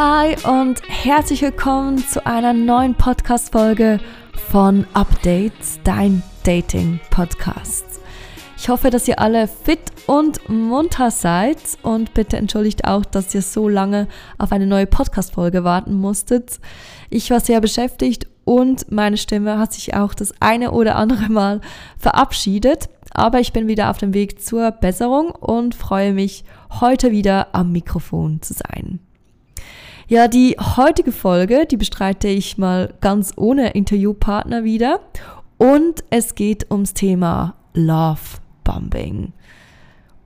Hi und herzlich willkommen zu einer neuen Podcast-Folge von Updates, dein Dating-Podcast. Ich hoffe, dass ihr alle fit und munter seid und bitte entschuldigt auch, dass ihr so lange auf eine neue Podcast-Folge warten musstet. Ich war sehr beschäftigt und meine Stimme hat sich auch das eine oder andere Mal verabschiedet. Aber ich bin wieder auf dem Weg zur Besserung und freue mich, heute wieder am Mikrofon zu sein. Ja, die heutige Folge, die bestreite ich mal ganz ohne Interviewpartner wieder. Und es geht ums Thema Love Bombing.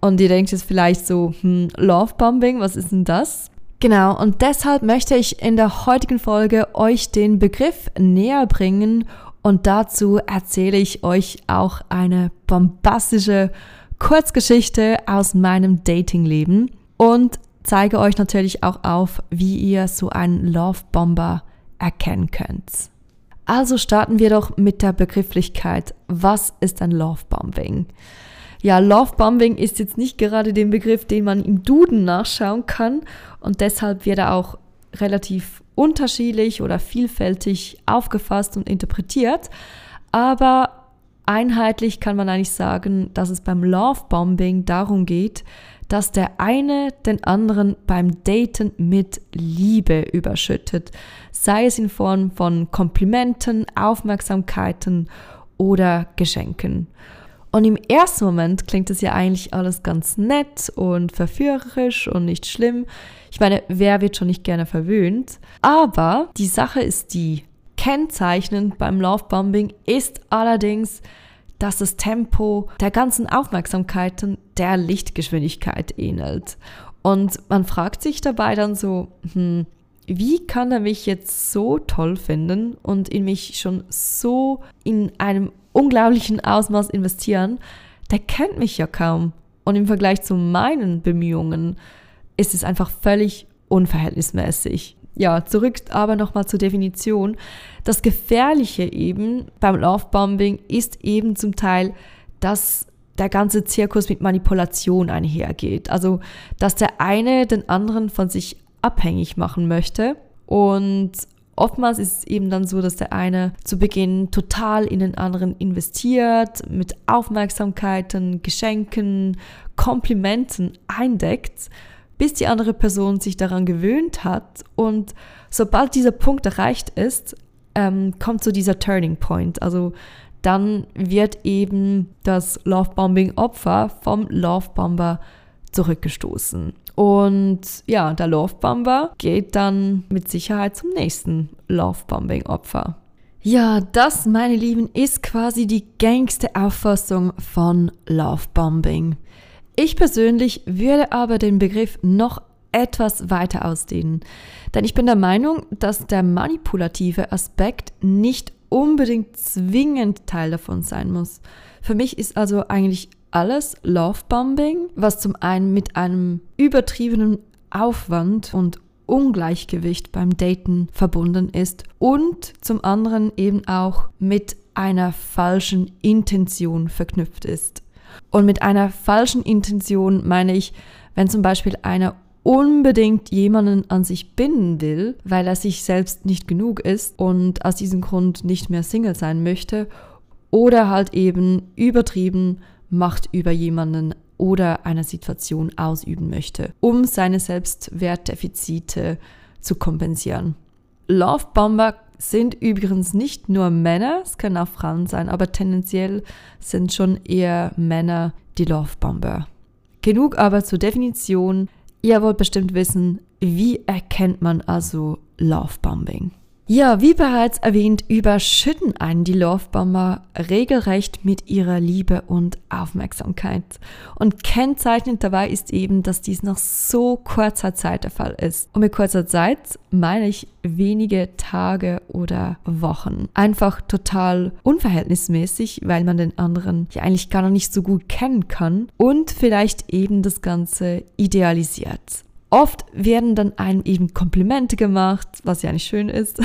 Und ihr denkt jetzt vielleicht so, hm, Love Bombing, was ist denn das? Genau, und deshalb möchte ich in der heutigen Folge euch den Begriff näher bringen und dazu erzähle ich euch auch eine bombastische Kurzgeschichte aus meinem Datingleben und zeige euch natürlich auch auf, wie ihr so einen Love Bomber erkennen könnt. Also starten wir doch mit der Begrifflichkeit. Was ist ein Love Bombing? Ja, Lovebombing ist jetzt nicht gerade den Begriff, den man im Duden nachschauen kann und deshalb wird er auch relativ unterschiedlich oder vielfältig aufgefasst und interpretiert. Aber einheitlich kann man eigentlich sagen, dass es beim Lovebombing darum geht, dass der eine den anderen beim Daten mit Liebe überschüttet, sei es in Form von Komplimenten, Aufmerksamkeiten oder Geschenken. Und im ersten Moment klingt es ja eigentlich alles ganz nett und verführerisch und nicht schlimm. Ich meine, wer wird schon nicht gerne verwöhnt? Aber die Sache ist die, kennzeichnend beim Lovebombing ist allerdings, dass das Tempo der ganzen Aufmerksamkeiten der Lichtgeschwindigkeit ähnelt. Und man fragt sich dabei dann so, hm, wie kann er mich jetzt so toll finden und in mich schon so in einem unglaublichen Ausmaß investieren, der kennt mich ja kaum. Und im Vergleich zu meinen Bemühungen ist es einfach völlig unverhältnismäßig. Ja, zurück aber nochmal zur Definition. Das Gefährliche eben beim Lovebombing ist eben zum Teil, dass der ganze Zirkus mit Manipulation einhergeht. Also, dass der eine den anderen von sich abhängig machen möchte und Oftmals ist es eben dann so, dass der eine zu Beginn total in den anderen investiert, mit Aufmerksamkeiten, Geschenken, Komplimenten eindeckt, bis die andere Person sich daran gewöhnt hat. Und sobald dieser Punkt erreicht ist, ähm, kommt so dieser Turning Point. Also dann wird eben das Lovebombing-Opfer vom Lovebomber zurückgestoßen. Und ja, der Lovebomber geht dann mit Sicherheit zum nächsten Lovebombing-Opfer. Ja, das, meine Lieben, ist quasi die gängigste Auffassung von Lovebombing. Ich persönlich würde aber den Begriff noch etwas weiter ausdehnen. Denn ich bin der Meinung, dass der manipulative Aspekt nicht unbedingt zwingend Teil davon sein muss. Für mich ist also eigentlich alles Lovebombing, was zum einen mit einem übertriebenen Aufwand und Ungleichgewicht beim Daten verbunden ist und zum anderen eben auch mit einer falschen Intention verknüpft ist. Und mit einer falschen Intention meine ich, wenn zum Beispiel einer unbedingt jemanden an sich binden will, weil er sich selbst nicht genug ist und aus diesem Grund nicht mehr Single sein möchte, oder halt eben übertrieben Macht über jemanden oder eine Situation ausüben möchte, um seine Selbstwertdefizite zu kompensieren. Love Bomber sind übrigens nicht nur Männer, es können auch Frauen sein, aber tendenziell sind schon eher Männer die Love Bomber. Genug aber zur Definition. Ihr wollt bestimmt wissen, wie erkennt man also Love Bombing? Ja, wie bereits erwähnt, überschütten einen die Lovebomber regelrecht mit ihrer Liebe und Aufmerksamkeit. Und kennzeichnend dabei ist eben, dass dies nach so kurzer Zeit der Fall ist. Und mit kurzer Zeit meine ich wenige Tage oder Wochen. Einfach total unverhältnismäßig, weil man den anderen ja eigentlich gar noch nicht so gut kennen kann und vielleicht eben das Ganze idealisiert. Oft werden dann einem eben Komplimente gemacht, was ja nicht schön ist.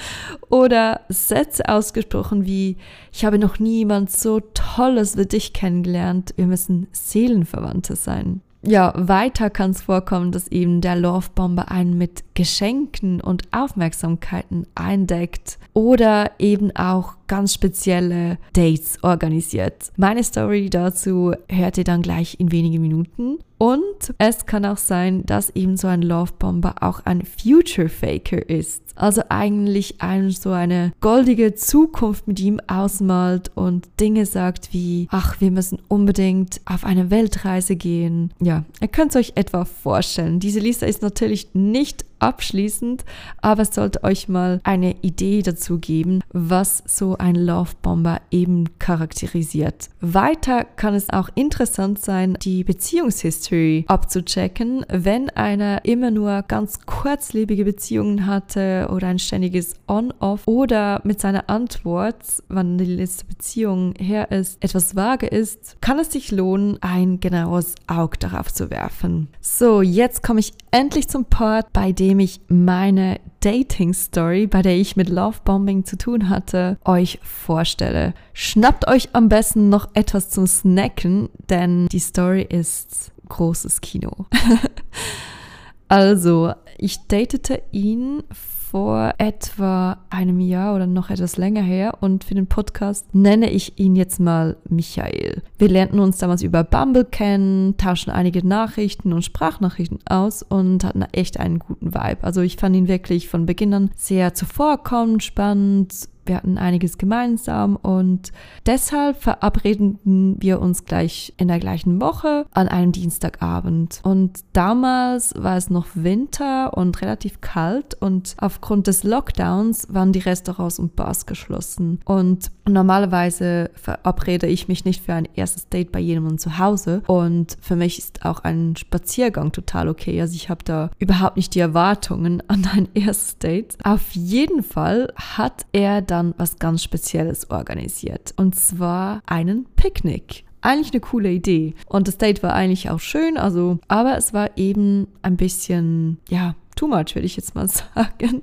Oder Sätze ausgesprochen wie, ich habe noch nie jemand so Tolles wie dich kennengelernt, wir müssen Seelenverwandte sein. ja, weiter kann es vorkommen, dass eben der Lovebomber einen mit Geschenken und Aufmerksamkeiten eindeckt oder eben auch ganz spezielle Dates organisiert. Meine Story dazu hört ihr dann gleich in wenigen Minuten. Und es kann auch sein, dass eben so ein Lovebomber auch ein Future Faker ist. Also eigentlich ein, so eine goldige Zukunft mit ihm ausmalt und Dinge sagt wie, ach, wir müssen unbedingt auf eine Weltreise gehen. Ja, ihr könnt es euch etwa vorstellen. Diese Liste ist natürlich nicht abschließend, aber es sollte euch mal eine Idee dazu geben, was so ein Love Bomber eben charakterisiert. Weiter kann es auch interessant sein, die Beziehungshistory abzuchecken, wenn einer immer nur ganz kurzlebige Beziehungen hatte oder ein ständiges On-Off oder mit seiner Antwort, wann die letzte Beziehung her ist, etwas vage ist, kann es sich lohnen, ein genaues Auge darauf zu werfen. So, jetzt komme ich endlich zum Part, bei dem ich meine Dating-Story, bei der ich mit Lovebombing zu tun hatte, euch vorstelle. Schnappt euch am besten noch etwas zum Snacken, denn die Story ist großes Kino. also, ich datete ihn vor etwa einem Jahr oder noch etwas länger her und für den Podcast nenne ich ihn jetzt mal Michael. Wir lernten uns damals über Bumble kennen, tauschten einige Nachrichten und Sprachnachrichten aus und hatten echt einen guten Vibe. Also ich fand ihn wirklich von Beginn an sehr zuvorkommend, spannend wir hatten einiges gemeinsam und deshalb verabredeten wir uns gleich in der gleichen Woche an einem Dienstagabend. Und damals war es noch Winter und relativ kalt und aufgrund des Lockdowns waren die Restaurants und Bars geschlossen. Und normalerweise verabrede ich mich nicht für ein erstes Date bei jemandem zu Hause und für mich ist auch ein Spaziergang total okay. Also ich habe da überhaupt nicht die Erwartungen an ein erstes Date. Auf jeden Fall hat er dann was ganz Spezielles organisiert. Und zwar einen Picknick eigentlich eine coole Idee. Und das Date war eigentlich auch schön, also, aber es war eben ein bisschen, ja, too much, würde ich jetzt mal sagen.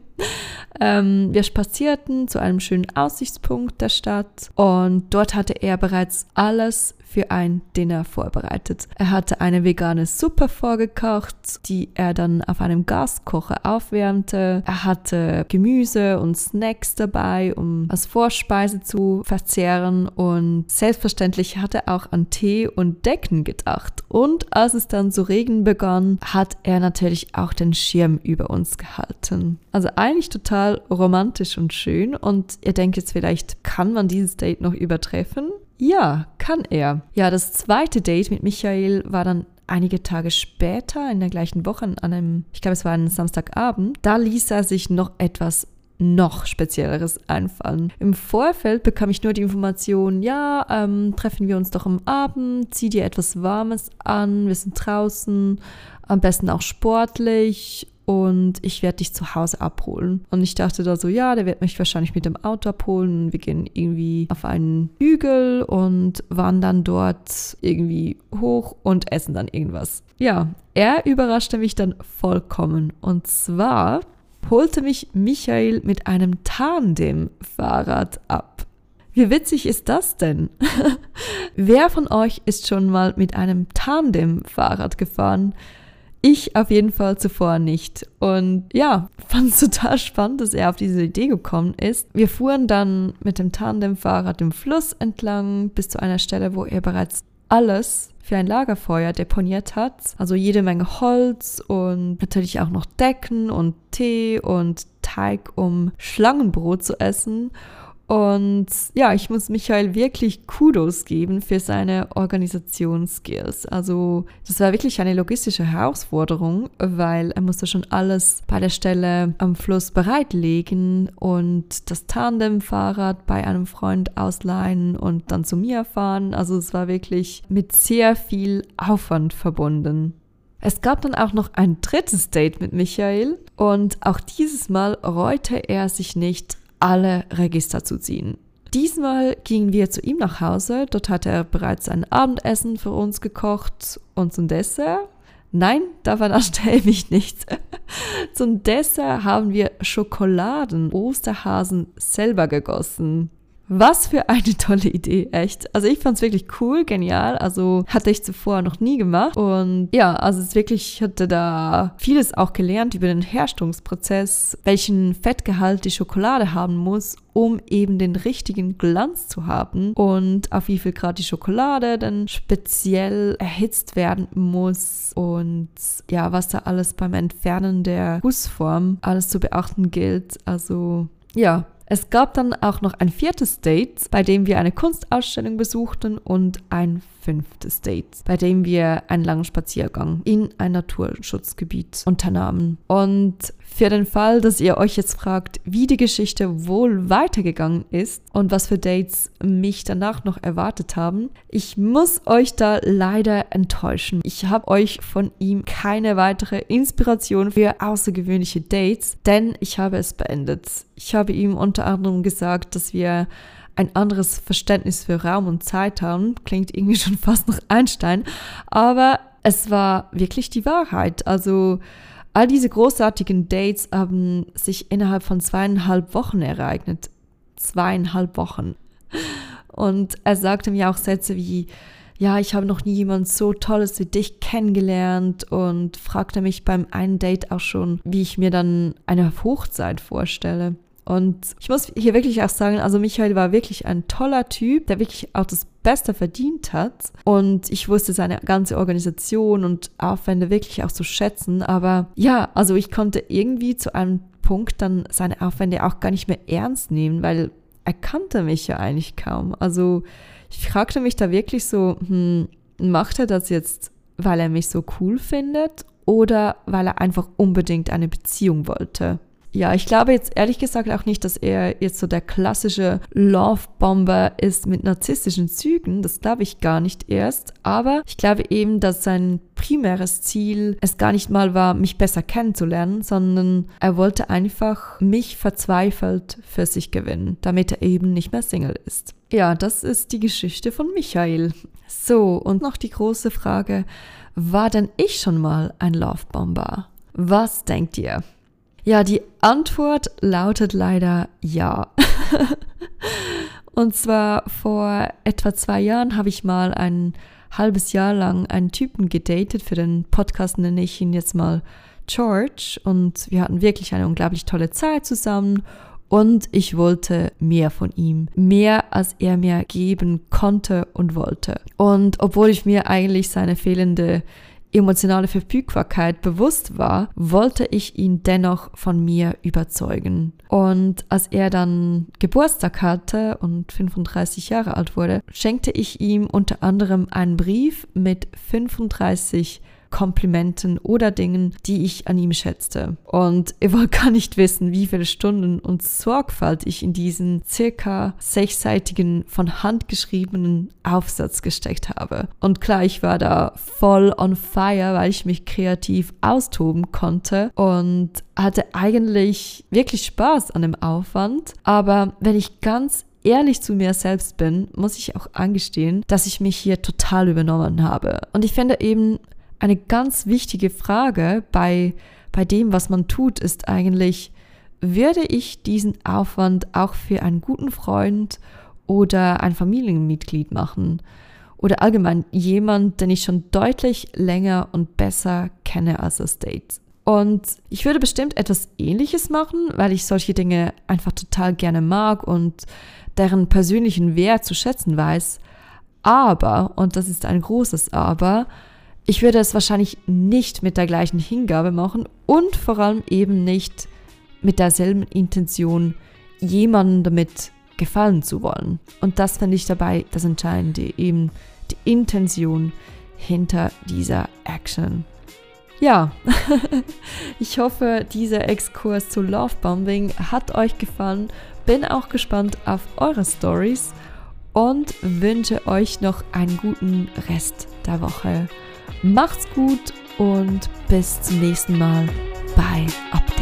Ähm, wir spazierten zu einem schönen Aussichtspunkt der Stadt und dort hatte er bereits alles für ein Dinner vorbereitet. Er hatte eine vegane Suppe vorgekocht, die er dann auf einem Gaskocher aufwärmte. Er hatte Gemüse und Snacks dabei, um als Vorspeise zu verzehren und selbstverständlich hatte er auch an Tee und Decken gedacht. Und als es dann zu regnen begann, hat er natürlich auch den Schirm über uns gehalten. Also eigentlich total romantisch und schön und ihr denkt jetzt vielleicht, kann man dieses Date noch übertreffen? Ja, kann er. Ja, das zweite Date mit Michael war dann einige Tage später in der gleichen Woche an einem, ich glaube es war ein Samstagabend, da ließ er sich noch etwas noch spezielleres einfallen. Im Vorfeld bekam ich nur die Information, ja, ähm, treffen wir uns doch am Abend, zieh dir etwas Warmes an, wir sind draußen, am besten auch sportlich und ich werde dich zu Hause abholen. Und ich dachte da so, ja, der wird mich wahrscheinlich mit dem Auto abholen. Wir gehen irgendwie auf einen Hügel und wandern dort irgendwie hoch und essen dann irgendwas. Ja, er überraschte mich dann vollkommen. Und zwar holte mich Michael mit einem Tandem-Fahrrad ab. Wie witzig ist das denn? Wer von euch ist schon mal mit einem Tandem-Fahrrad gefahren? Ich auf jeden Fall zuvor nicht. Und ja, fand es total spannend, dass er auf diese Idee gekommen ist. Wir fuhren dann mit dem Tandemfahrrad den Fluss entlang bis zu einer Stelle, wo er bereits alles für ein Lagerfeuer deponiert hat. Also jede Menge Holz und natürlich auch noch Decken und Tee und Teig, um Schlangenbrot zu essen. Und ja, ich muss Michael wirklich Kudos geben für seine Organisationsskills. Also das war wirklich eine logistische Herausforderung, weil er musste schon alles bei der Stelle am Fluss bereitlegen und das Tandemfahrrad bei einem Freund ausleihen und dann zu mir fahren. Also es war wirklich mit sehr viel Aufwand verbunden. Es gab dann auch noch ein drittes Date mit Michael und auch dieses Mal reute er sich nicht alle Register zu ziehen. Diesmal gingen wir zu ihm nach Hause. Dort hatte er bereits ein Abendessen für uns gekocht und zum Dessert. Nein, davon erstelle ich mich nicht. zum Dessert haben wir Schokoladen Osterhasen selber gegossen. Was für eine tolle Idee, echt. Also ich fand es wirklich cool, genial. Also hatte ich zuvor noch nie gemacht. Und ja, also es ist wirklich, ich hatte da vieles auch gelernt über den Herstellungsprozess, welchen Fettgehalt die Schokolade haben muss, um eben den richtigen Glanz zu haben und auf wie viel Grad die Schokolade dann speziell erhitzt werden muss und ja, was da alles beim Entfernen der Gussform alles zu beachten gilt. Also ja, es gab dann auch noch ein viertes Date, bei dem wir eine Kunstausstellung besuchten und ein fünftes Date, bei dem wir einen langen Spaziergang in ein Naturschutzgebiet unternahmen. Und für den Fall, dass ihr euch jetzt fragt, wie die Geschichte wohl weitergegangen ist und was für Dates mich danach noch erwartet haben, ich muss euch da leider enttäuschen. Ich habe euch von ihm keine weitere Inspiration für außergewöhnliche Dates, denn ich habe es beendet. Ich habe ihm unter anderem gesagt, dass wir ein anderes Verständnis für Raum und Zeit haben. Klingt irgendwie schon fast nach Einstein, aber es war wirklich die Wahrheit. Also All diese großartigen Dates haben sich innerhalb von zweieinhalb Wochen ereignet. Zweieinhalb Wochen. Und er sagte mir auch Sätze wie, ja, ich habe noch nie jemand so Tolles wie dich kennengelernt und fragte mich beim einen Date auch schon, wie ich mir dann eine Hochzeit vorstelle. Und ich muss hier wirklich auch sagen, also Michael war wirklich ein toller Typ, der wirklich auch das Beste verdient hat. Und ich wusste seine ganze Organisation und Aufwände wirklich auch zu schätzen. Aber ja, also ich konnte irgendwie zu einem Punkt dann seine Aufwände auch gar nicht mehr ernst nehmen, weil er kannte mich ja eigentlich kaum. Also ich fragte mich da wirklich so, hm, macht er das jetzt, weil er mich so cool findet oder weil er einfach unbedingt eine Beziehung wollte? Ja, ich glaube jetzt ehrlich gesagt auch nicht, dass er jetzt so der klassische Love-Bomber ist mit narzisstischen Zügen. Das glaube ich gar nicht erst. Aber ich glaube eben, dass sein primäres Ziel es gar nicht mal war, mich besser kennenzulernen, sondern er wollte einfach mich verzweifelt für sich gewinnen, damit er eben nicht mehr Single ist. Ja, das ist die Geschichte von Michael. So, und noch die große Frage, war denn ich schon mal ein Love-Bomber? Was denkt ihr? Ja, die Antwort lautet leider ja. Und zwar vor etwa zwei Jahren habe ich mal ein halbes Jahr lang einen Typen gedatet. Für den Podcast nenne ich ihn jetzt mal George. Und wir hatten wirklich eine unglaublich tolle Zeit zusammen. Und ich wollte mehr von ihm. Mehr, als er mir geben konnte und wollte. Und obwohl ich mir eigentlich seine fehlende emotionale Verfügbarkeit bewusst war, wollte ich ihn dennoch von mir überzeugen. Und als er dann Geburtstag hatte und 35 Jahre alt wurde, schenkte ich ihm unter anderem einen Brief mit 35 Komplimenten oder Dingen, die ich an ihm schätzte. Und ihr wollt gar nicht wissen, wie viele Stunden und Sorgfalt ich in diesen circa sechsseitigen, von Hand geschriebenen Aufsatz gesteckt habe. Und klar, ich war da voll on fire, weil ich mich kreativ austoben konnte und hatte eigentlich wirklich Spaß an dem Aufwand. Aber wenn ich ganz ehrlich zu mir selbst bin, muss ich auch angestehen, dass ich mich hier total übernommen habe. Und ich finde eben, eine ganz wichtige Frage bei, bei dem, was man tut, ist eigentlich, würde ich diesen Aufwand auch für einen guten Freund oder ein Familienmitglied machen? Oder allgemein jemand, den ich schon deutlich länger und besser kenne als das Date? Und ich würde bestimmt etwas Ähnliches machen, weil ich solche Dinge einfach total gerne mag und deren persönlichen Wert zu schätzen weiß. Aber, und das ist ein großes Aber, ich würde es wahrscheinlich nicht mit der gleichen Hingabe machen und vor allem eben nicht mit derselben Intention, jemandem damit gefallen zu wollen. Und das finde ich dabei das Entscheidende, eben die Intention hinter dieser Action. Ja, ich hoffe, dieser Exkurs zu Lovebombing hat euch gefallen. Bin auch gespannt auf eure Stories und wünsche euch noch einen guten Rest der Woche. Macht's gut und bis zum nächsten Mal bei Update.